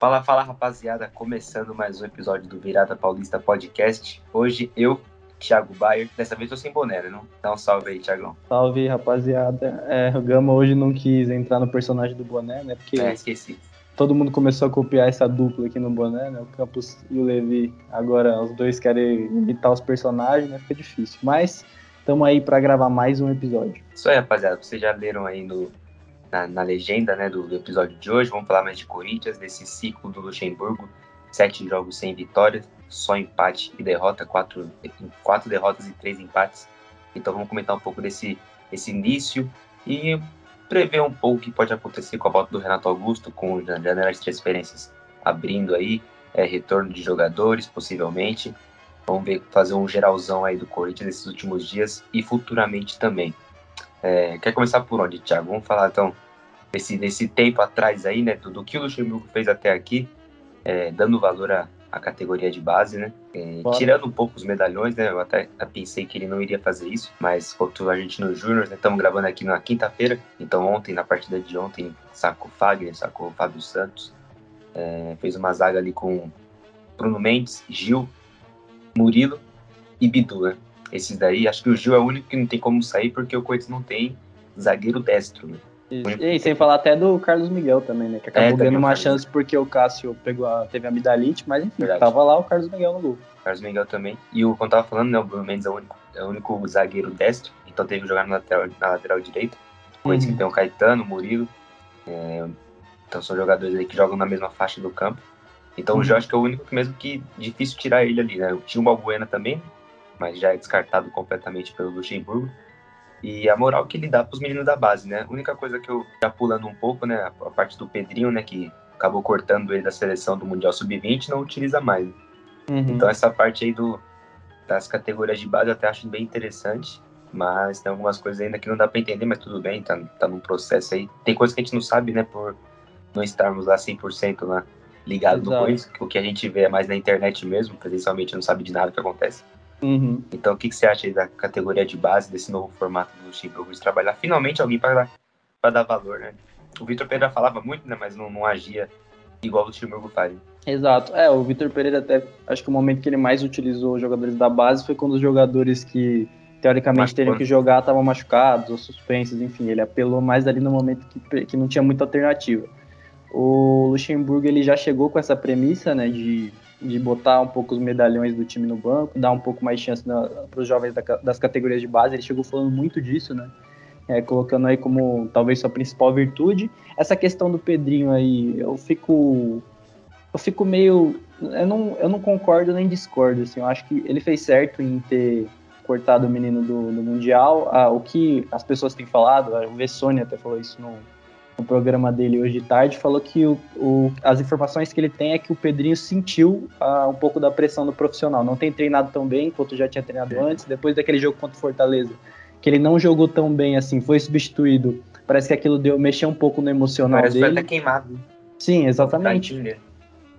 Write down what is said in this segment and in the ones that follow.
Fala, fala rapaziada, começando mais um episódio do Virada Paulista Podcast. Hoje eu, Thiago Bayer, dessa vez tô sem boné, né? Não? Dá um salve aí, Thiagão. Salve rapaziada. É, o Gama hoje não quis entrar no personagem do boné, né? Porque É, esqueci. todo mundo começou a copiar essa dupla aqui no boné, né? O Campos e o Levi. Agora os dois querem imitar os personagens, né? Fica difícil. Mas estamos aí para gravar mais um episódio. Isso aí, rapaziada. Vocês já leram aí no, na, na legenda né, do, do episódio de hoje. Vamos falar mais de Corinthians, desse ciclo do Luxemburgo. Sete jogos sem vitória, só empate e derrota, quatro, quatro derrotas e três empates. Então vamos comentar um pouco desse, desse início e prever um pouco o que pode acontecer com a volta do Renato Augusto, com a janela de transferências abrindo aí, é, retorno de jogadores, possivelmente. Vamos ver, fazer um geralzão aí do Corinthians nesses últimos dias e futuramente também. É, quer começar por onde, Thiago? Vamos falar então desse, desse tempo atrás aí, né? Do, do que o Luxemburgo fez até aqui, é, dando valor à, à categoria de base, né? É, tirando um pouco os medalhões, né? Eu até, pensei que ele não iria fazer isso, mas contra a gente no Júnior, né? Estamos gravando aqui na quinta-feira, então ontem, na partida de ontem, sacou o Fagner, sacou Fábio Santos, é, fez uma zaga ali com Bruno Mendes, Gil, Murilo e Bidu, né? Esses daí, acho que o Gil é o único que não tem como sair porque o Corinthians não tem zagueiro destro, né? E sem falar até do Carlos Miguel também, né? Que acabou É, ganhando uma chance porque o Cássio pegou a, teve amidalite, mas enfim, Verdade. tava lá o Carlos Miguel no gol. Carlos Miguel também. E o, eu tava falando, né, o Bruno Mendes é o único, é o único zagueiro destro, então teve que jogar na lateral, na lateral direita. Coisa Uhum. que tem o Caetano, o Murilo. é, então são jogadores aí que jogam na mesma faixa do campo. Então Uhum. o Gil acho que é o único que mesmo que difícil tirar ele ali, né? Tinha o Balbuena também, mas já é descartado completamente pelo Luxemburgo. E a moral que ele dá pros meninos da base, né? A única coisa que eu, já pulando um pouco, né? A, parte do Pedrinho, né? Que acabou cortando ele da seleção do Mundial Sub-20, não utiliza mais. Uhum. Então essa parte aí do, das categorias de base eu até acho bem interessante, mas tem algumas coisas ainda que não dá para entender, mas tudo bem, tá, tá num processo aí. Tem coisas que a gente não sabe, né, por não estarmos lá 100% lá ligado no Exato. coisa, o que a gente vê é mais na internet mesmo, presencialmente não sabe de nada que acontece. Uhum. Então o que, que você acha aí da categoria de base, desse novo formato do Luxemburgo de trabalhar finalmente alguém para dar, dar valor, né? O Vitor Pereira falava muito, né, mas não, não agia igual o Luxemburgo faz. Exato. É, o Vitor Pereira até, acho que o momento que ele mais utilizou os jogadores da base foi quando os jogadores que teoricamente teriam que jogar estavam machucados ou suspensos, enfim, ele apelou mais ali no momento que, que não tinha muita alternativa. O Luxemburgo ele já chegou com essa premissa, né, de, de botar um pouco os medalhões do time no banco, dar um pouco mais chance para os jovens da das categorias de base. Ele chegou falando muito disso, né, é, colocando aí como talvez sua principal virtude. Essa questão do Pedrinho aí, eu fico eu fico meio. Eu não, eu não concordo nem discordo. Assim, eu acho que ele fez certo em ter cortado o menino do, do Mundial. Ah, o que as pessoas têm falado, o Vessone até falou isso no, no programa dele hoje de tarde, falou que o, o- as informações que ele tem é que o Pedrinho sentiu ah, um pouco da pressão do profissional. Não tem treinado tão bem quanto já tinha treinado antes. Depois daquele jogo contra o Fortaleza, que ele não jogou tão bem assim, foi substituído. Parece que aquilo deu mexer um pouco no emocional Parece dele. até queimado. Sim, exatamente.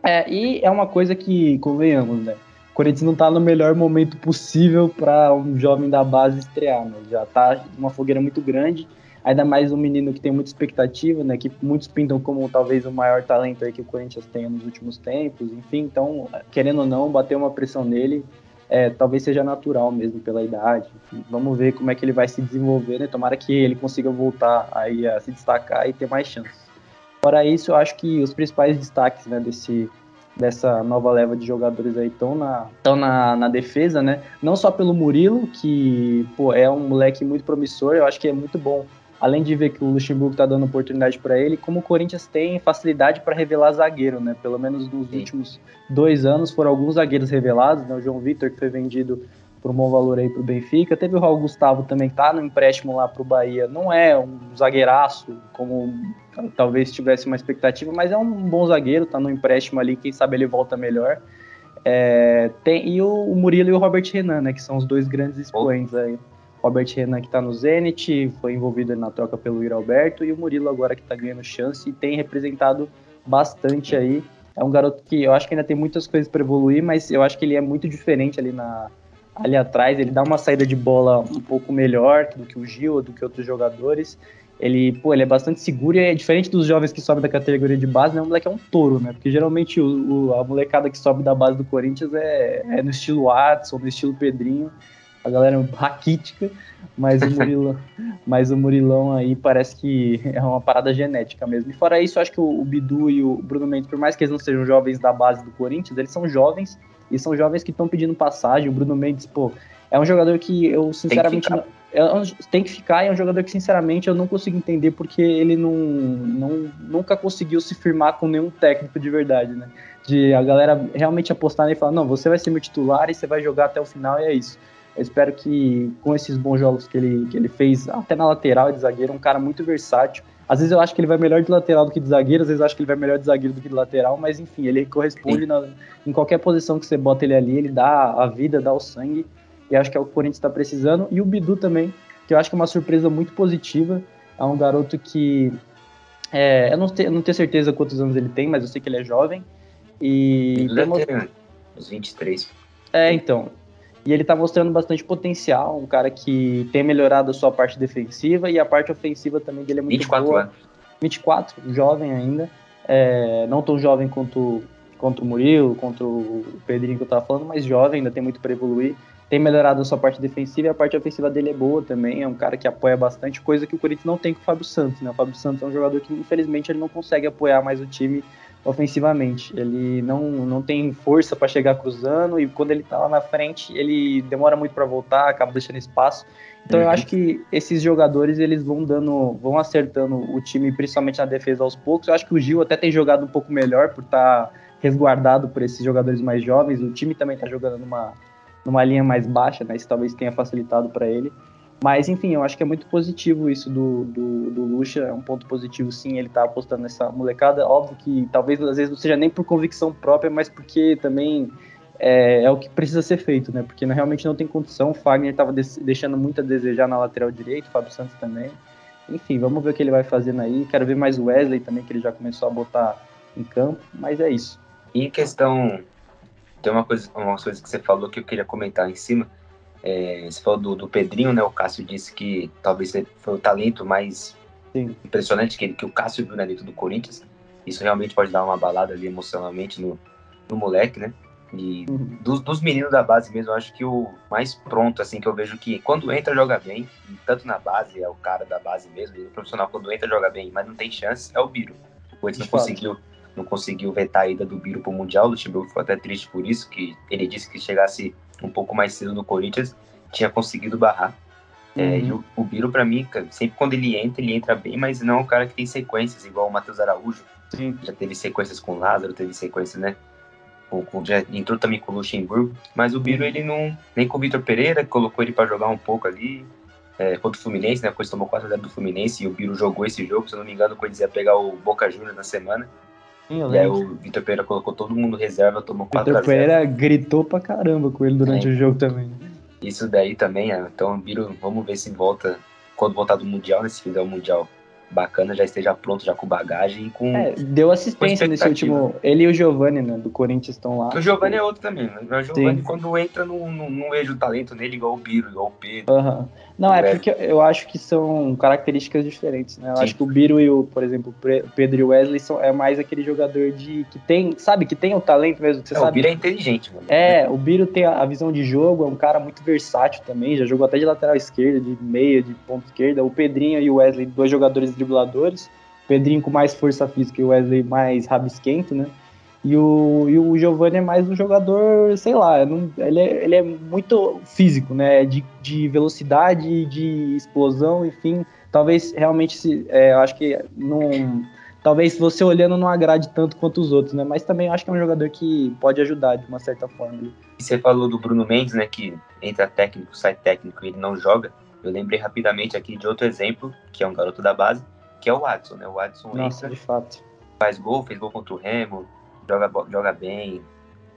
É, e é uma coisa que, convenhamos, né? O Corinthians não tá no melhor momento possível para um jovem da base estrear, né? Já tá uma fogueira muito grande, ainda mais um menino que tem muita expectativa, né? Que muitos pintam como talvez o maior talento aí que o Corinthians tenha nos últimos tempos, enfim. Então, querendo ou não, bater uma pressão nele é, talvez seja natural mesmo pela idade. Vamos ver como é que ele vai se desenvolver, né? Tomara que ele consiga voltar aí a se destacar e ter mais chances. Fora isso, eu acho que os principais destaques né, desse, dessa nova leva de jogadores aí estão na, tão na, na defesa, né? Não só pelo Murilo, que pô, é um moleque muito promissor, eu acho que é muito bom. Além de ver que o Luxemburgo tá dando oportunidade para ele, como o Corinthians tem facilidade para revelar zagueiro, né? Pelo menos nos Sim. últimos dois anos foram alguns zagueiros revelados, né? O João Vitor, que foi vendido por um bom valor aí pro Benfica. Teve o Raul Gustavo também, que tá no empréstimo lá pro Bahia. Não é um zagueiraço, como talvez tivesse uma expectativa, mas é um bom zagueiro, tá no empréstimo ali, quem sabe ele volta melhor. É, tem, e o, o Murilo e o Robert Renan, né, que são os dois grandes expoentes aí. Robert Renan que tá no Zenit, foi envolvido na troca pelo Yuri Alberto, e o Murilo agora que tá ganhando chance e tem representado bastante aí. É um garoto que eu acho que ainda tem muitas coisas para evoluir, mas eu acho que ele é muito diferente ali na ali atrás, ele dá uma saída de bola um pouco melhor do que o Gil, do que outros jogadores. ele, pô, ele é bastante seguro e é diferente dos jovens que sobem da categoria de base, né? O moleque é um touro, né? Porque geralmente o, o, a molecada que sobe da base do Corinthians é, é no estilo Watson, no estilo Pedrinho, a galera é raquítica, mas o Murilão, mas o Murilão aí parece que é uma parada genética mesmo. E fora isso, acho que o, o Bidu e o Bruno Mendes, por mais que eles não sejam jovens da base do Corinthians, eles são jovens e são jovens que estão pedindo passagem. O Bruno Mendes, pô, é um jogador que eu sinceramente não, é, tem que ficar, é um jogador que, sinceramente, eu não consigo entender porque ele não, não, nunca conseguiu se firmar com nenhum técnico de verdade, né? De a galera realmente apostar nele e falar, não, você vai ser meu titular e você vai jogar até o final e é isso. Eu espero que com esses bons jogos que ele, que ele fez, até na lateral e de zagueiro, um cara muito versátil. Às vezes eu acho que ele vai melhor de lateral do que de zagueiro, às vezes eu acho que ele vai melhor de zagueiro do que de lateral, mas enfim, ele corresponde na, em qualquer posição que você bota ele ali, ele dá a vida, dá o sangue e acho que é o que o Corinthians está precisando. E o Bidu também, que eu acho que é uma surpresa muito positiva. É um garoto que. É, eu, não te, eu não tenho certeza quantos anos ele tem, mas eu sei que ele é jovem. E. Ele deve ter uns 23. É, então. E ele está mostrando bastante potencial, um cara que tem melhorado a sua parte defensiva e a parte ofensiva também dele é muito 24 boa. anos. 24, jovem ainda. É, não tão jovem quanto, quanto o Murilo, quanto o Pedrinho que eu estava falando, mas jovem, ainda tem muito para evoluir tem melhorado a sua parte defensiva e a parte ofensiva dele é boa também. É um cara que apoia bastante, coisa que o Corinthians não tem com o Fábio Santos, né? O Fábio Santos é um jogador que, infelizmente, ele não consegue apoiar mais o time ofensivamente. Ele não, não tem força para chegar cruzando e quando ele tá lá na frente, ele demora muito para voltar, acaba deixando espaço. Então uhum. eu acho que esses jogadores eles vão dando, vão acertando o time, principalmente na defesa aos poucos. Eu acho que o Gil até tem jogado um pouco melhor por estar tá resguardado por esses jogadores mais jovens. O time também tá jogando numa numa linha mais baixa, né? Isso talvez tenha facilitado para ele. Mas, enfim, eu acho que é muito positivo isso do, do, do Lucha, é um ponto positivo sim, ele tá apostando nessa molecada. Óbvio que talvez às vezes não seja nem por convicção própria, mas porque também é, é o que precisa ser feito, né? Porque realmente não tem condição. O Fagner estava deixando muito a desejar na lateral direito, o Fábio Santos também. Enfim, vamos ver o que ele vai fazendo aí. Quero ver mais o Wesley também, que ele já começou a botar em campo, mas é isso. E questão tem uma coisa, uma coisa que você falou que eu queria comentar em cima. É, você falou do, do, Pedrinho, né? O Cássio disse que talvez foi o talento mais Sim. impressionante que, que o Cássio viu na dentro do Corinthians. Isso realmente pode dar uma balada ali emocionalmente no, no moleque, né? E uhum. dos, dos, meninos da base mesmo, eu acho que o mais pronto, assim, que eu vejo que quando entra, joga bem, tanto na base, é o cara da base mesmo, e o profissional quando entra, joga bem, mas não tem chance, é o Biro. O Corinthians não conseguiu não conseguiu vetar a ida do Biro para o Mundial. O Luxemburgo ficou até triste por isso, que ele disse que chegasse um pouco mais cedo no Corinthians, tinha conseguido barrar. É, uhum. É, e o, o Biro, para mim, sempre quando ele entra, ele entra bem, mas não é um cara que tem sequências, igual o Matheus Araújo. Sim. Já teve sequências com o Lázaro, teve sequências, né? Com, com, já entrou também com o Luxemburgo, mas o Biro, ele não. Nem com o Vitor Pereira, colocou ele para jogar um pouco ali. É, contra o Fluminense, né? Coisa tomou 4x0 do Fluminense e o Biro jogou esse jogo. Se eu não me engano, o Corinthians ia pegar o Boca Juniors na semana. Sim, e aí o Vitor Pereira colocou todo mundo reserva, tomou 4 Vitor Pereira gritou pra caramba com ele durante é. o jogo também. Isso daí também, é. então Biro, vamos ver se volta, quando voltar do Mundial, né, se fizer o Mundial bacana, já esteja pronto, já com bagagem e com. É, deu assistência nesse último. Ele e o Giovanni, né? Do Corinthians estão lá. O Giovanni é outro também, né? O Giovanni, quando entra, não, não, não vejo o talento nele igual o Biro, igual o Pedro. Uhum. Não, é, porque eu acho que são características diferentes, né? Eu Sim. acho que o Biro e o, por exemplo, o Pedro e o Wesley são, é mais aquele jogador de que tem, sabe, que tem o talento mesmo. Que você é, sabe. O Biro é inteligente, mano. É, o Biro tem a, visão de jogo, é um cara muito versátil também, já jogou até de lateral esquerda, de meia, de ponta esquerda. O Pedrinho e o Wesley, dois jogadores dribladores. O Pedrinho com mais força física e o Wesley mais rabisquento, né? E o, e o Giovanni é mais um jogador, sei lá, não, ele, é, ele é muito físico, né? De, de velocidade, de explosão, enfim. Talvez realmente, se, é, eu acho que não. Talvez você olhando não agrade tanto quanto os outros, né? Mas também acho que é um jogador que pode ajudar de uma certa forma. E você falou do Bruno Mendes, né? Que entra técnico, sai técnico e ele não joga. Eu lembrei rapidamente aqui de outro exemplo, que é um garoto da base, que é o Watson, né? O Watson Nossa, entra, de fato. faz gol, fez gol contra o Remo, joga, joga bem.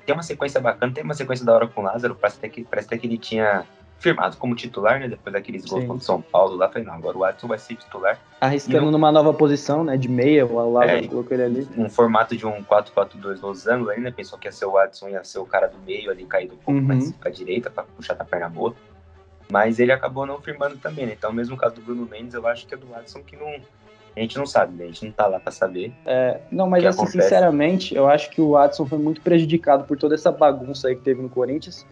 Tem uma sequência bacana, tem uma sequência da hora com o Lázaro, parece até que, parece até que ele tinha firmado como titular, né? Depois daqueles gols contra o São Paulo lá, falei, não, agora o Watson vai ser titular. Arriscando numa nova posição, né? De meia, o Lázaro é, colocou ele ali. Um formato de um 4-4-2 losango ainda, pensou que ia ser o Watson, ia ser o cara do meio ali, caído um pouco uhum. mais pra direita, pra puxar da perna boa. Mas ele acabou não firmando também, né? Então, mesmo caso do Bruno Mendes, eu acho que é do Watson que não. A gente não sabe? A gente não tá lá pra saber. É, não, mas assim, acontece. sinceramente, eu acho que o Watson foi muito prejudicado por toda essa bagunça aí que teve no Corinthians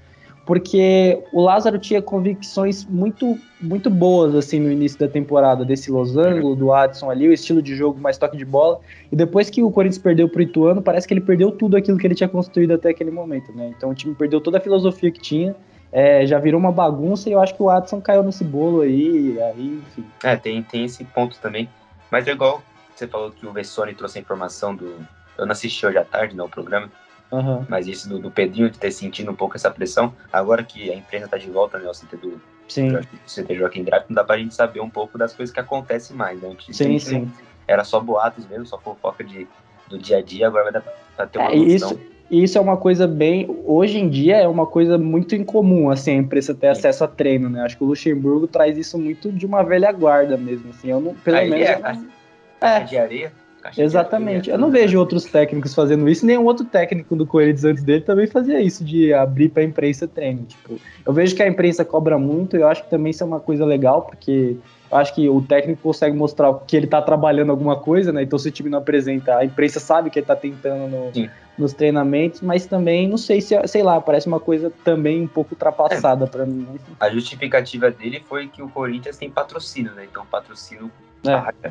porque o Lázaro tinha convicções muito muito boas assim no início da temporada desse losango, do Adson ali, o estilo de jogo mais toque de bola. E depois que o Corinthians perdeu pro Ituano, parece que ele perdeu tudo aquilo que ele tinha construído até aquele momento, né? Então o time perdeu toda a filosofia que tinha. É, já virou uma bagunça e eu acho que o Adson caiu nesse bolo aí, aí, enfim. É, tem, tem esse ponto também. Mas é igual você falou que o Vessone trouxe a informação do. Eu não assisti hoje à tarde, né, o programa, Uhum. Mas isso do, do, Pedrinho de ter sentido um pouco essa pressão, agora que a empresa está de volta, né, o CT do sim. CT Joaquim Draco, não dá pra gente saber um pouco das coisas que acontecem mais, né? Antes sim, sim. Era só boatos mesmo, só fofoca de, do dia a dia, agora vai dar pra ter uma é, Isso, isso é uma coisa bem. Hoje em dia é uma coisa muito incomum, assim, a empresa ter Sim. acesso a treino, né? Acho que o Luxemburgo traz isso muito de uma velha guarda mesmo, assim. Eu não, pelo Aí menos. É, não... é. de areia Exatamente. Eu não vejo outros técnicos fazendo isso, nenhum outro técnico do Corinthians antes dele também fazia isso, de abrir para a imprensa treino. Tipo, eu vejo que a imprensa cobra muito, e eu acho que também isso é uma coisa legal, porque eu acho que o técnico consegue mostrar que ele está trabalhando alguma coisa, né? Então, se o time não apresenta, a imprensa sabe que ele está tentando no, nos treinamentos, mas também, não sei se, sei lá, parece uma coisa também um pouco ultrapassada é. para mim. Né? A justificativa dele foi que o Corinthians tem patrocínio, né? Então, patrocínio é.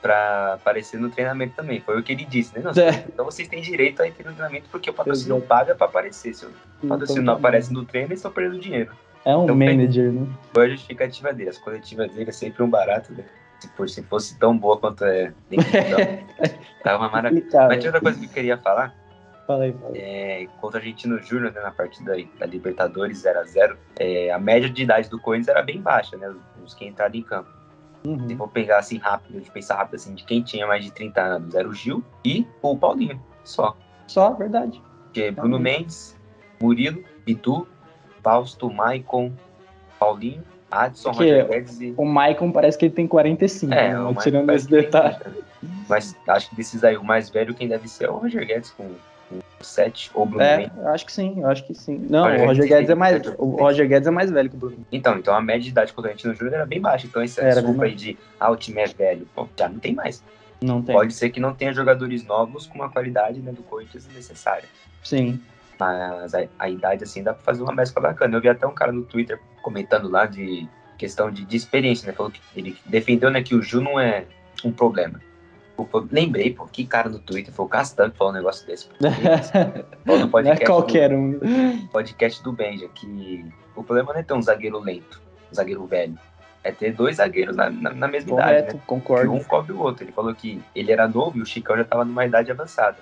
para aparecer no treinamento também. Foi o que ele disse, né? Não, é. Então vocês têm direito a ir no treinamento porque o patrocínio Exato. paga para aparecer. Se o patrocínio não aparece no treino, eles estão perdendo dinheiro. É um então, manager, né? Foi a justificativa dele. As coletivas dele é sempre um barato, né? Se fosse, se fosse tão boa quanto é. Tava uma maravilha. Mas tinha outra coisa que eu queria falar. Aí, fala. É, contra a Argentino Júnior, né, na partida da Libertadores 0x0, é, a média de idade do Corinthians era bem baixa, né? Os que entraram em campo. Uhum. Se for pegar assim rápido, de pensar rápido assim, de quem tinha mais de 30 anos, era o Gil e o Paulinho, só. Só, verdade. Que é Bruno Mendes, Murilo, Bidu, Fausto, Maicon, Paulinho, Adson, Roger Guedes e... O Maicon parece que ele tem 45, é, né? tirando esse detalhe. Mas acho que desses aí, o mais velho quem deve ser é o Roger Guedes com 7 ou Bruno é, Eu acho que sim, eu acho que sim. Não, o Roger Guedes é mais. O Roger Guedes é mais velho que o Bruno. Então, então a média de idade quando a gente no Júnior era bem baixa. Então essa era desculpa aí de ah, o time é velho, já não tem mais. Não tem. Pode ser que não tenha jogadores novos com uma qualidade né, do Corinthians necessária. Sim. Mas a, a, idade, assim, dá pra fazer uma mescla bacana. Eu vi até um cara no Twitter comentando lá de questão de, de experiência, né? Falou que ele defendeu né, que o Ju não é um problema lembrei, pô, que cara no Twitter, foi o Castan que falou um negócio desse. no podcast não é qualquer do, um. Podcast do Benja, que o problema não é ter um zagueiro lento, um zagueiro velho. É ter dois zagueiros na, na, na mesma Correto, idade, né? concordo. Que um cobre o outro. Ele falou que ele era novo e o Chicão já tava numa idade avançada.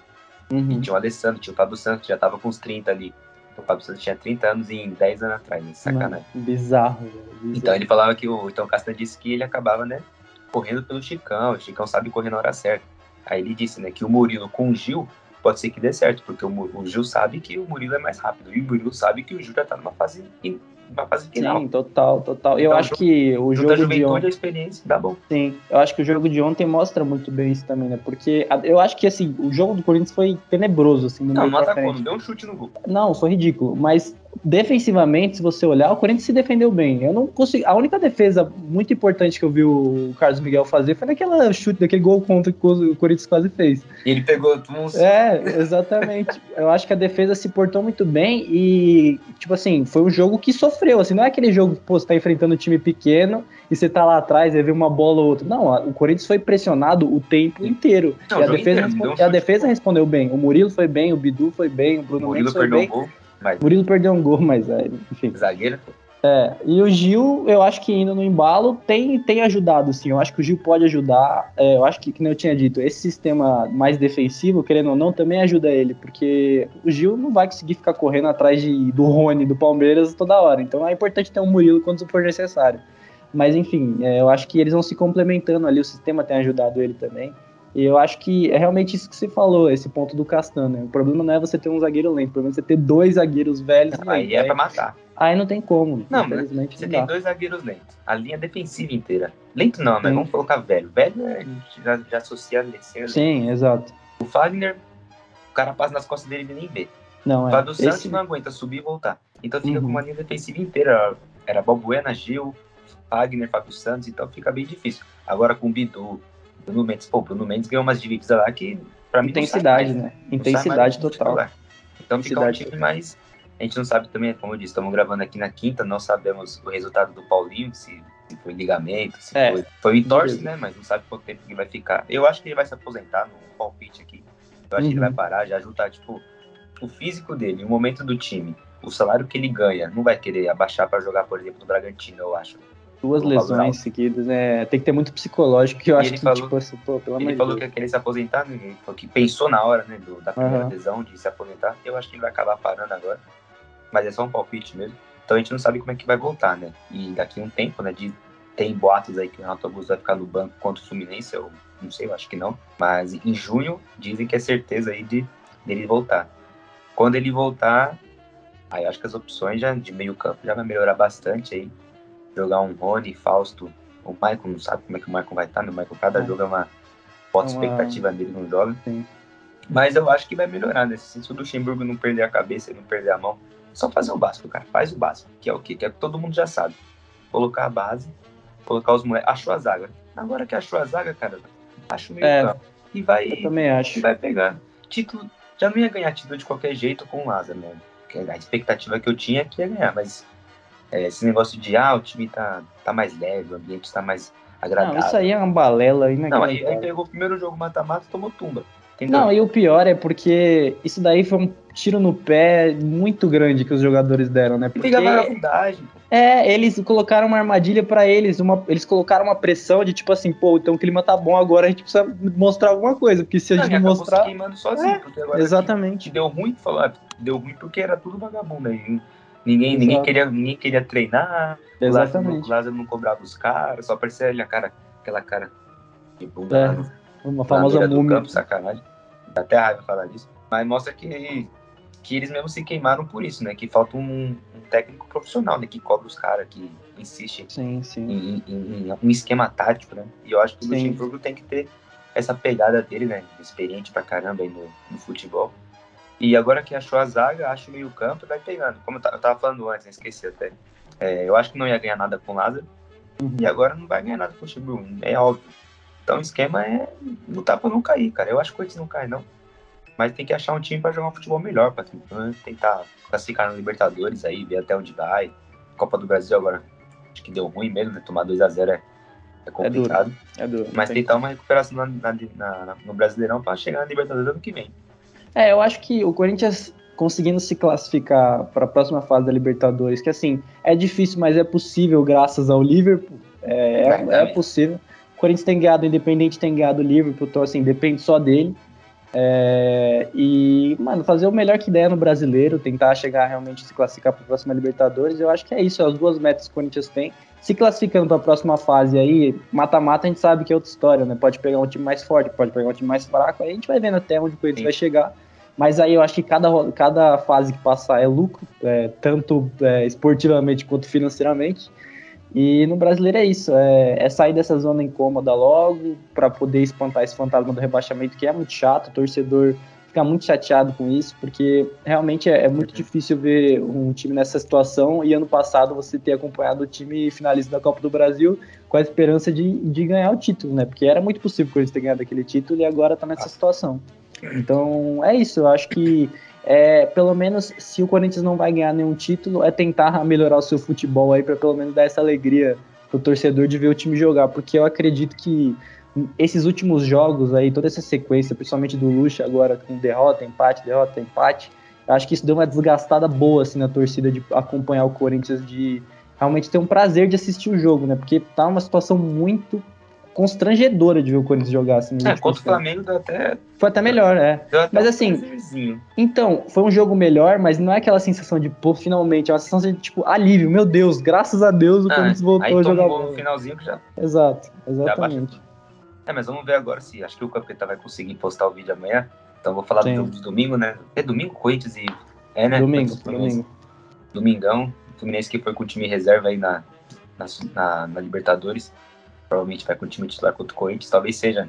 Uhum. E tinha o Alessandro, tinha o Fábio Santos, já tava com uns 30 ali. O Fábio Santos tinha 30 anos em 10 anos atrás, né? sacanagem. bizarro, bizarro, Então ele falava que o então Castan disse que ele acabava, né, correndo pelo Chicão, o Chicão sabe correr na hora certa. Aí ele disse, né, que o Murilo com o Gil pode ser que dê certo, porque o, o Gil sabe que o Murilo é mais rápido, e o Murilo sabe que o Gil já tá numa fase uma fase final. Sim, total, total. Então, eu acho que o jogo de ontem... a experiência dá bom. Sim, eu acho que o jogo de ontem mostra muito bem isso também, né? Porque eu acho que, assim, o jogo do Corinthians foi tenebroso, assim, no Não, não atacou, não deu um chute no gol. Não, foi ridículo, mas defensivamente, se você olhar, o Corinthians se defendeu bem. Eu não consigo. A única defesa muito importante que eu vi o Carlos Miguel fazer foi naquela chute, daquele gol contra que o Corinthians quase fez. Ele pegou uns. É, exatamente. eu acho que a defesa se portou muito bem e, tipo assim, foi um jogo que sofreu. Assim, não é aquele jogo que você tá enfrentando um time pequeno e você tá lá atrás e vê uma bola ou outra. Não, o Corinthians foi pressionado o tempo inteiro. Não, e a, defesa, inteiro, a defesa respondeu bem. O Murilo foi bem, o Bidu foi bem, o Bruno o Mendes foi bem. Um gol. Mas... Murilo perdeu um gol, mas é, enfim. Zagueiro? É, e o Gil, eu acho que indo no embalo tem, tem ajudado, sim. Eu acho que o Gil pode ajudar. É, eu acho que, como eu tinha dito, esse sistema mais defensivo, querendo ou não, também ajuda ele, porque o Gil não vai conseguir ficar correndo atrás de, do Rony, do Palmeiras, toda hora. Então é importante ter um Murilo quando for necessário. Mas enfim, é, eu acho que eles vão se complementando ali, o sistema tem ajudado ele também. E eu acho que é realmente isso que você falou, esse ponto do Castan, né? O problema não é você ter um zagueiro lento, o problema é você ter dois zagueiros velhos. Aí é pra matar. Aí não tem como. Não, infelizmente. Você não tem dá. dois zagueiros lentos. A linha defensiva inteira. Lento não, né? Vamos colocar velho. Velho a gente já, já associa a descer. Sim, exato. O Fagner, o cara passa nas costas dele e nem vê. Não, o Fábio é. Santos esse... não aguenta subir e voltar. Então fica uhum. com uma linha defensiva inteira. era Balbuena, Gil, Wagner, Fábio Santos, então fica bem difícil. Agora com o Bidu, Bruno Mendes, pô, Bruno Mendes ganhou umas divisões lá que pra mim Intensidade, né? Intensidade total. Então fica um time mais. A gente não sabe também, como eu disse, estamos gravando aqui na quinta, não sabemos o resultado do Paulinho, se, se foi ligamento, se é, foi. Foi entorse, né? Mas não sabe quanto tempo ele vai ficar. Eu acho que ele vai se aposentar no palpite aqui. Eu acho uhum. que ele vai uhum. parar, já ajudar, tipo, o físico dele, o momento do time, o salário que ele ganha, não vai querer abaixar para jogar, por exemplo, no Bragantino, eu acho. Duas lesões seguidas, né? Tem que ter muito psicológico, que eu e acho que, falou, tipo assim, pô, pelo Ele falou que queria se aposentar, né? que pensou na hora, né, do, da primeira uhum. lesão de se aposentar. Eu acho que ele vai acabar parando agora. Mas é só um palpite mesmo. Então a gente não sabe como é que vai voltar, né? E daqui a um tempo, né, de, tem boatos aí que o Renato Augusto vai ficar no banco contra o Fluminense, eu não sei, eu acho que não. Mas em junho dizem que é certeza aí de dele voltar. Quando ele voltar, aí acho que as opções já de meio campo já vai melhorar bastante aí jogar um Rony, Fausto, o Michael não sabe como é que o Michael vai estar, né? O Michael cada é. jogo é uma foto é uma... expectativa dele não joga. Sim. Mas eu acho que vai melhorar, né? Se o Luxemburgo não perder a cabeça e não perder a mão, só fazer o básico, cara. Faz o básico, que é o quê? Que é que todo mundo já sabe. Colocar a base, colocar os moleques. Achou a zaga. Agora que achou a zaga, cara, acho meio é, campo. E vai. Eu também acho. E vai pegar. Título. Já não ia ganhar título de qualquer jeito com o Lázaro, né? A expectativa que eu tinha é que ia ganhar, mas é, esse negócio de, ah, o time tá, tá mais leve, o ambiente está mais agradável. Não, isso aí é uma balela aí, né? Não, aí, aí pegou o primeiro jogo mata-mata e tomou tumba. Entendeu? Não, e o pior é porque isso daí foi um tiro no pé muito grande que os jogadores deram, né? Porque vagabundagem. É, eles colocaram uma armadilha para eles, uma, eles colocaram uma pressão de tipo assim, pô, então o clima tá bom agora, a gente precisa mostrar alguma coisa, porque se a gente não mostrar. Se queimando sozinho, é, porque agora exatamente. deu ruim, falar, deu ruim porque era tudo vagabundo aí. Ninguém, ninguém, queria, ninguém queria treinar. Exatamente. O Lázaro não cobrava os caras, só aparecia ele a cara, aquela cara de bunda é, uma famosa múmia. campo, sacanagem. Dá até raiva falar disso. Mas mostra que, que eles mesmo se queimaram por isso, né? Que falta um, um técnico profissional, né? Que cobra os caras, que insiste sim, sim. Em, em, em, um esquema tático, né? E eu acho que o Luxemburgo tem que ter essa pegada dele, né? Experiente pra caramba aí no, no futebol e agora que achou a zaga, acho o meio campo, vai pegando. Como eu, tava falando antes, esqueci até. É, eu acho que não ia ganhar nada com o Lázaro. Uhum. E agora não vai ganhar nada com o Chibu, é óbvio. Então o esquema é lutar pra não cair, cara. Eu acho que o Corinthians não cai, não. Mas tem que achar um time para jogar um futebol melhor, para tentar classificar no Libertadores aí, ver até onde vai. Copa do Brasil agora, acho que deu ruim mesmo, né? Tomar 2x0 é, é complicado. É duro. É duro. Mas tentar uma recuperação na, na, na, no Brasileirão para chegar na Libertadores ano que vem. É, eu acho que o Corinthians conseguindo se classificar para a próxima fase da Libertadores, que assim, é difícil, mas é possível graças ao Liverpool. É, é, é possível. O Corinthians tem ganhado, o Independente tem ganhado o Liverpool, então assim, depende só dele. É, e, mano, fazer o melhor que der no brasileiro, tentar chegar realmente se classificar para a próxima Libertadores, eu acho que é isso, é as duas metas que o Corinthians tem. Se classificando para a próxima fase aí, mata-mata, a gente sabe que é outra história, né? Pode pegar um time mais forte, pode pegar um time mais fraco, aí a gente vai vendo até onde o Corinthians Sim. vai chegar. Mas aí eu acho que cada, cada fase que passar é lucro, é, tanto é, esportivamente quanto financeiramente. E no brasileiro é isso, é, é sair dessa zona incômoda logo, para poder espantar esse fantasma do rebaixamento, que é muito chato, o torcedor fica muito chateado com isso, porque realmente é, é, muito difícil ver um time nessa situação, e ano passado você ter acompanhado o time finalista da Copa do Brasil com a esperança de, de ganhar o título, né? Porque era muito possível que eles ter ganhado aquele título e agora tá nessa situação. Então é isso, eu acho que é, pelo menos se o Corinthians não vai ganhar nenhum título, é tentar melhorar o seu futebol aí para pelo menos dar essa alegria pro torcedor de ver o time jogar, porque eu acredito que esses últimos jogos aí, toda essa sequência, principalmente do Lucha agora com derrota, empate, derrota, empate, acho que isso deu uma desgastada boa assim na torcida de acompanhar o Corinthians de realmente ter um prazer de assistir o jogo, né? Porque tá uma situação muito constrangedora de ver o Corinthians jogar assim. É, contra o Flamengo deu até. Foi até melhor, é. mas assim. Então, foi um jogo melhor, mas não é aquela sensação de, pô, finalmente. É uma sensação de, tipo, alívio. Meu Deus, graças a Deus o ah, Corinthians voltou a jogar. Um no finalzinho que já. Exato, exatamente. Já é, mas vamos ver agora se. Acho que o Capeta vai conseguir postar o vídeo amanhã. Então vou falar Sim. do jogo de domingo, né? É domingo, Corinthians e. É, né? Domingo, domingo. Domingão. O Fluminense que foi com o time reserva aí na, na, na, na Libertadores provavelmente vai com o time titular contra o Corinthians, talvez seja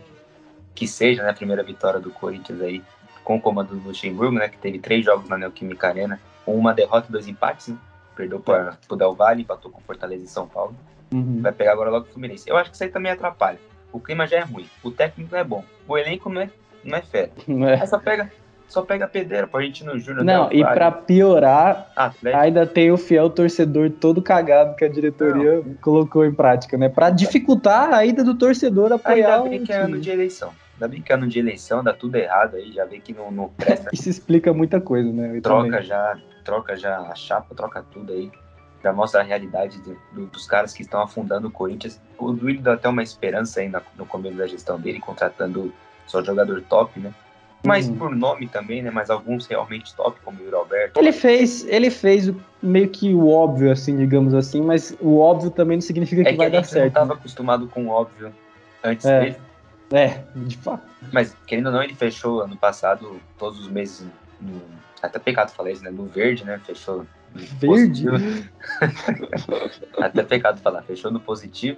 que seja né, a primeira vitória do Corinthians aí com o comando do Luxemburgo, né, que teve três jogos na Neoquímica Arena, com uma derrota e dois empates, né? perdeu para o Del Valle, empatou com Fortaleza e São Paulo. Uhum. Vai pegar agora logo o Fluminense. Eu acho que isso aí também atrapalha. O clima já é ruim, o técnico não é bom, o elenco não é, não é fera. É. Aí só pega, só pega pedreira pro Argentino Júnior. Não, e pra piorar, Atlético. ainda tem o fiel torcedor todo cagado que a diretoria colocou em prática, né? Pra dificultar a ida do torcedor apoiar Ainda o bem que é ano de eleição. Ainda bem que é ano de eleição, dá tudo errado aí, já vê que não, não presta. Isso explica muita coisa, né? Eu troca também. já, troca já a chapa, troca tudo aí. Já mostra a realidade de- do- dos caras que estão afundando o Corinthians. O Duílio deu até uma esperança aí na- no começo da gestão dele, contratando só jogador top, né? Mas Uhum. por nome também, né? Mas alguns realmente top, como o Yuri Alberto. Ele fez, ele fez o- meio que o óbvio, assim, digamos assim, mas o óbvio também não significa que é que vai dar certo. estava acostumado com o óbvio antes É. dele. né? É, de fato. Mas, querendo ou não, ele fechou ano passado todos os meses. No, até pecado falar isso, né? No verde, né? Fechou. no Verde? até pecado falar, fechou no positivo.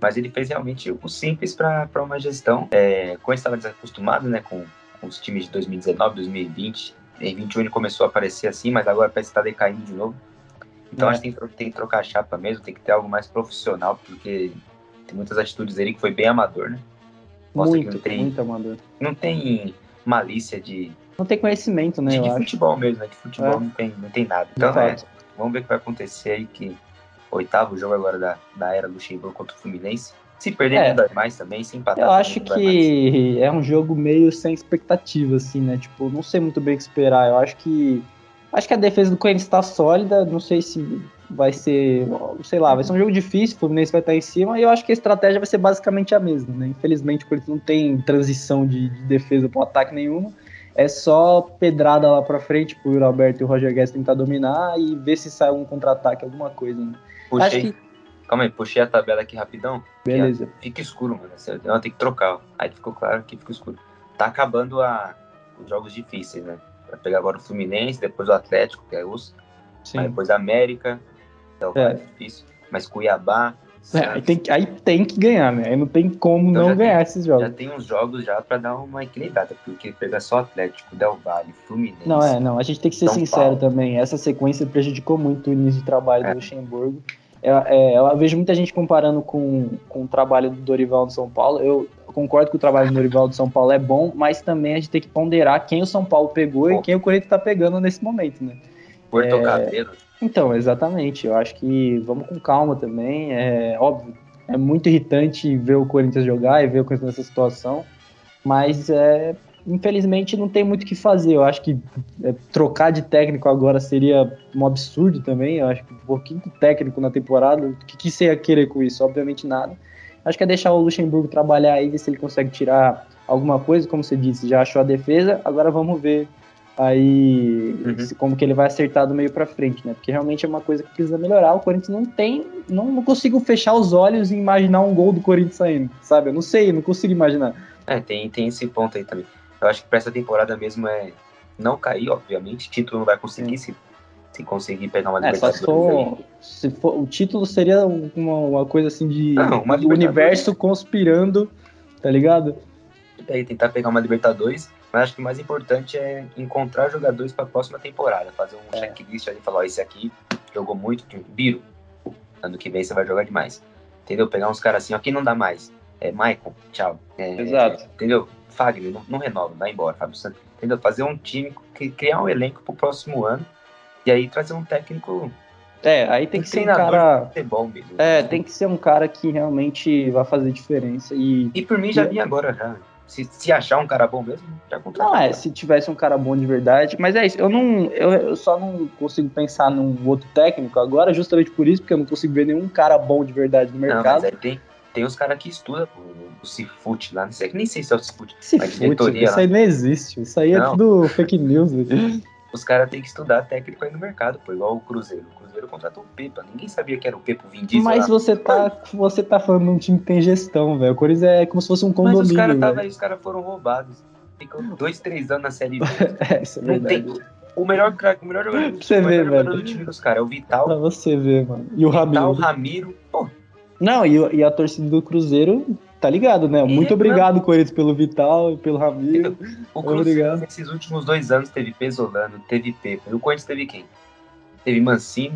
Mas ele fez realmente o simples para uma gestão. É, como ele estava desacostumado né, com, com os times de 2019, 2020, em 21 ele começou a aparecer assim, mas agora parece que está decaindo de novo. Então É. acho que tem, que tem que trocar a chapa mesmo, tem que ter algo mais profissional, porque tem muitas atitudes dele que foi bem amador, né? Mostra que muito, não tem- muito amador. Não tem malícia de, Não tem conhecimento, né, de, de futebol mesmo, né? De futebol É. não, tem, não tem nada. Então, é, vamos ver o que vai acontecer aí, que oitavo jogo agora da, da era Luxemburgo contra o Fluminense. Se perder, É. não dói mais também, se empatar. Eu acho que é um jogo meio sem expectativa, assim, né? Tipo, não sei muito bem o que esperar. Eu acho que. Acho que a defesa do Corinthians está sólida. Não sei se vai ser. Sei lá, vai ser um jogo difícil. O Fluminense vai estar em cima. E eu acho que a estratégia vai ser basicamente a mesma, né? Infelizmente, o Corinthians não tem transição de, de defesa para ataque nenhuma. É só pedrada lá pra frente pro Alberto e o Roger Guedes tentar dominar e ver se sai um contra-ataque, alguma coisa, né? Puxei, Acho que. Calma aí, puxei a tabela aqui rapidão. Beleza. Fica escuro, mano. Você não, tem que trocar. ó. Aí ficou claro que fica escuro. Tá acabando a, os jogos difíceis, né? Vai pegar agora o Fluminense, depois o Atlético, que é os. Aí Sim. depois a América. Então, É. é difícil. Mas Cuiabá. É, aí, tem que, aí tem que ganhar, né? Aí não tem como Então não já tem- ganhar esses jogos. Já tem uns jogos já pra dar uma equilibrada, porque pegar só Atlético, Del Valle, Fluminense. Não, é, não. A gente tem que ser São sincero Paulo. também. Essa sequência prejudicou muito o início de trabalho É. do Luxemburgo. Eu, é, eu vejo muita gente comparando com, com o trabalho do Dorival do São Paulo. Eu concordo que o trabalho do Dorival do São Paulo é bom, mas também a gente tem que ponderar quem o São Paulo pegou e Bom. quem o Corinthians está pegando nesse momento, né? Porto é, Cabreiro. Então, exatamente. Eu acho que vamos com calma também. É óbvio, é muito irritante ver o Corinthians jogar e ver o Corinthians nessa situação, mas é, infelizmente não tem muito o que fazer. Eu acho que é, trocar de técnico agora seria um absurdo também. Eu acho que por quinto técnico na temporada, o que, que você ia querer com isso? Obviamente nada. Acho que é deixar o Luxemburgo trabalhar aí, ver se ele consegue tirar alguma coisa, como você disse, já achou a defesa, agora vamos ver aí Uhum. como que ele vai acertar do meio pra frente, né? Porque realmente é uma coisa que precisa melhorar. O Corinthians não tem, não, não consigo fechar os olhos e imaginar um gol do Corinthians saindo, sabe? Eu não sei, não consigo imaginar. É, tem, tem esse ponto aí também. Eu acho que pra essa temporada mesmo é não cair, obviamente. Título não vai conseguir se, se conseguir pegar uma É, Libertadores for, se for o título seria uma, uma coisa assim de Não, universo conspirando, tá ligado? Aí tentar pegar uma Libertadores, mas acho que o mais importante é encontrar jogadores para a próxima temporada, fazer um É. checklist ali e falar, ó, esse aqui jogou muito, Biro, ano que vem você vai jogar demais. Entendeu? Pegar uns caras assim, ó, quem não dá mais? É Maicon, tchau. É, Exato. Entendeu? Fagner, não, não renova, vai embora, Fábio Santos. Entendeu? Fazer um time, cri- criar um elenco pro próximo ano e aí trazer um técnico É, aí tem um que ser um cara. mesmo. É, tem que ser um cara que realmente vai fazer diferença. E. E por mim já vinha agora já. Se, se achar um cara bom mesmo, já contrata. Não, é, se tivesse um cara bom de verdade. Mas é isso, eu não. Eu, eu só não consigo pensar num outro técnico agora, justamente por isso, porque eu não consigo ver nenhum cara bom de verdade no Não, mas mercado. aí tem, tem os caras que estudam o Cifute lá, não sei, nem sei se é o Cifute. Se mas fute, diretoria isso lá. aí não existe. Isso aí é Não. tudo fake news. velho. Os caras têm que estudar técnico aí no mercado, pô, igual o Cruzeiro. O Cruzeiro contratou o Pepa, ninguém sabia que era o Pepa o Vin Diesel Mas lá. você tá, você tá falando de um time que tem gestão, velho. O Corinthians é como se fosse um Mas condomínio, os caras tava velho. aí, os caras foram roubados. Ficou dois, três anos na Série B. É, isso é Não verdade. tem. O melhor, craque, o melhor jogador, do, Você o melhor vê, jogador velho. do time dos caras é o Vital. Pra você ver, mano. E o Vital, Ramiro. Ramiro. Pô, Não, e, e a torcida do Cruzeiro, tá ligado, né? Muito É, obrigado, Corinthians, pelo Vital e pelo Ramiro. o Cruzeiro Obrigado. nesses últimos dois anos teve Pesolano, teve Pepa. E o Corinthians teve quem? Teve Mancini,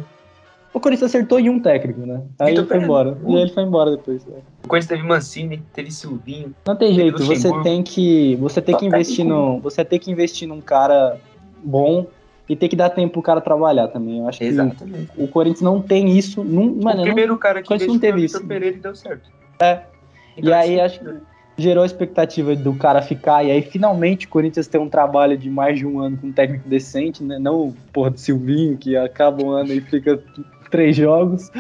O Corinthians acertou em um técnico, né? Aí ele foi embora. E aí ele foi embora depois. Né? O Corinthians teve Mancini, teve Silvinho. Não tem jeito, você tem que. Você tem que investir no. Você tem que investir num cara bom e tem que dar tempo pro cara trabalhar também. Eu acho Exatamente. que o Corinthians não tem isso. Não, mano, o primeiro não, cara que não teve isso. Pereira deu certo. É. Então, e aí assim, acho que gerou a expectativa do cara ficar, e aí finalmente o Corinthians tem um trabalho de mais de um ano com um técnico decente, né? Não o porra do Silvinho, que acaba um ano e fica três jogos,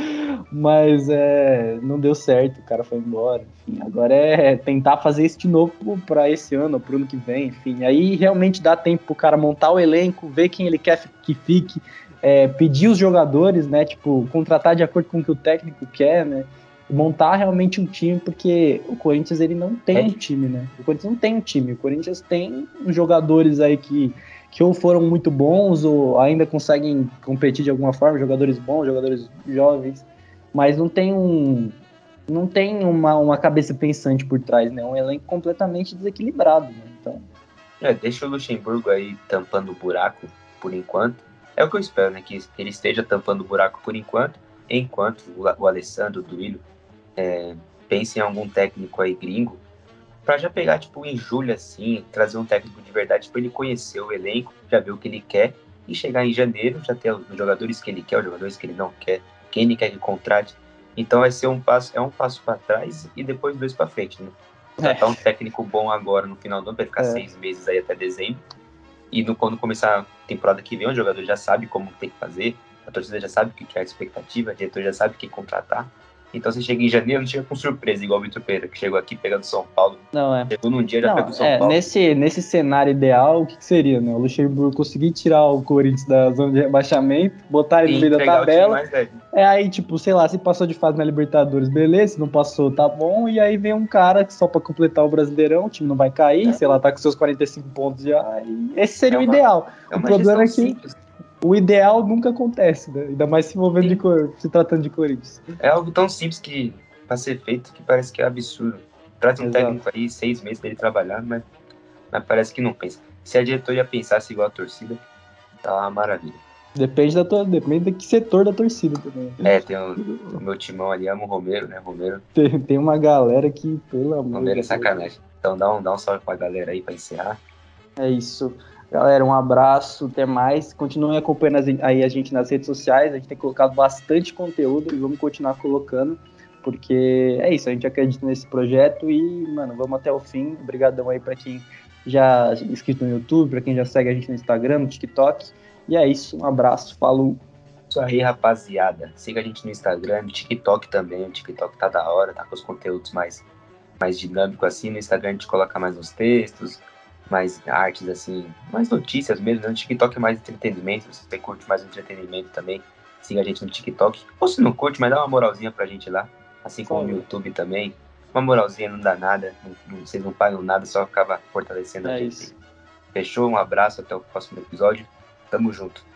mas é, não deu certo, o cara foi embora. Enfim, agora é tentar fazer isso de novo para esse ano, pro ano que vem, enfim. Aí realmente dá tempo pro cara montar o elenco, ver quem ele quer que fique, é, pedir os jogadores, né? Tipo, contratar de acordo com o que o técnico quer, né? montar realmente um time, porque o Corinthians ele não tem é. um time, né? O Corinthians não tem um time. O Corinthians tem jogadores aí que que ou foram muito bons ou ainda conseguem competir de alguma forma, jogadores bons, jogadores jovens, mas não tem um não tem uma, uma cabeça pensante por trás, né? Um elenco completamente desequilibrado, né? Então, é, deixa o Luxemburgo aí tampando o buraco por enquanto. É o que eu espero, né? Que ele esteja tampando o buraco por enquanto, enquanto o, o Alessandro, o Duílio, é, pense em algum técnico aí gringo para já pegar, tipo, em julho, assim, trazer um técnico de verdade para ele conhecer o elenco, já ver o que ele quer, e chegar em janeiro, já ter os jogadores que ele quer, os jogadores que ele não quer, quem ele quer que contrate. Então vai ser um passo, é um passo para trás e depois dois para frente, né? É. um técnico bom agora no final do ano, para ficar é. seis meses aí até dezembro. E no, quando começar a temporada que vem, o jogador já sabe como tem que fazer, a torcida já sabe o que é a expectativa, o diretor já sabe quem contratar. Então você chega em janeiro, não chega com surpresa, igual o Vitor Pereira, que chegou aqui pegando São Paulo. Não, é. Chegou num dia já pegou São é, Paulo. Nesse, nesse cenário ideal, o que, que, seria, né? O Luxemburgo conseguir tirar o Corinthians da zona de rebaixamento, botar ele no meio da tabela. É aí, tipo, sei lá, se passou de fase na Libertadores, beleza, se não passou, tá bom. E aí vem um cara só pra completar o Brasileirão, o time não vai cair, é. sei lá, tá com seus 45 pontos já. esse seria é uma, o ideal. É o problema é que. Simples o ideal nunca acontece, né? Ainda mais se envolvendo de se tratando de Corinthians. É algo tão simples que para ser feito que parece que é absurdo. Traz um Exato. técnico aí, seis meses para ele trabalhar, mas, mas parece que não pensa. Se a diretoria pensasse igual a torcida, tá uma maravilha. Depende da tua, depende de que setor da torcida também. É, tem o, o meu timão ali, amo o Romero, né? Romero. Tem, tem uma galera que, pelo amor Romero é sacanagem. Então dá um, dá um salve pra galera aí pra encerrar. É isso. Galera, um abraço, até mais. Continuem acompanhando aí a gente nas redes sociais. A gente tem colocado bastante conteúdo e vamos continuar colocando porque é isso, a gente acredita nesse projeto e, mano, vamos até o fim. Obrigadão aí para quem já é inscrito no YouTube, para quem já segue a gente no Instagram, no TikTok. E é isso, um abraço, falou. Isso aí, rapaziada. Siga a gente no Instagram, no TikTok também. O TikTok tá da hora, tá com os conteúdos mais, mais dinâmicos assim. No Instagram a gente coloca mais uns textos, mais artes assim, mais notícias mesmo. Né? No TikTok é mais entretenimento. Se você curte mais entretenimento também, siga a gente no TikTok. Ou se não curte, mas dá uma moralzinha pra gente lá assim como no YouTube também. Uma moralzinha não dá nada, não, vocês não pagam nada, só acaba fortalecendo é a gente. Isso. Fechou? Um abraço, até o próximo episódio. Tamo junto.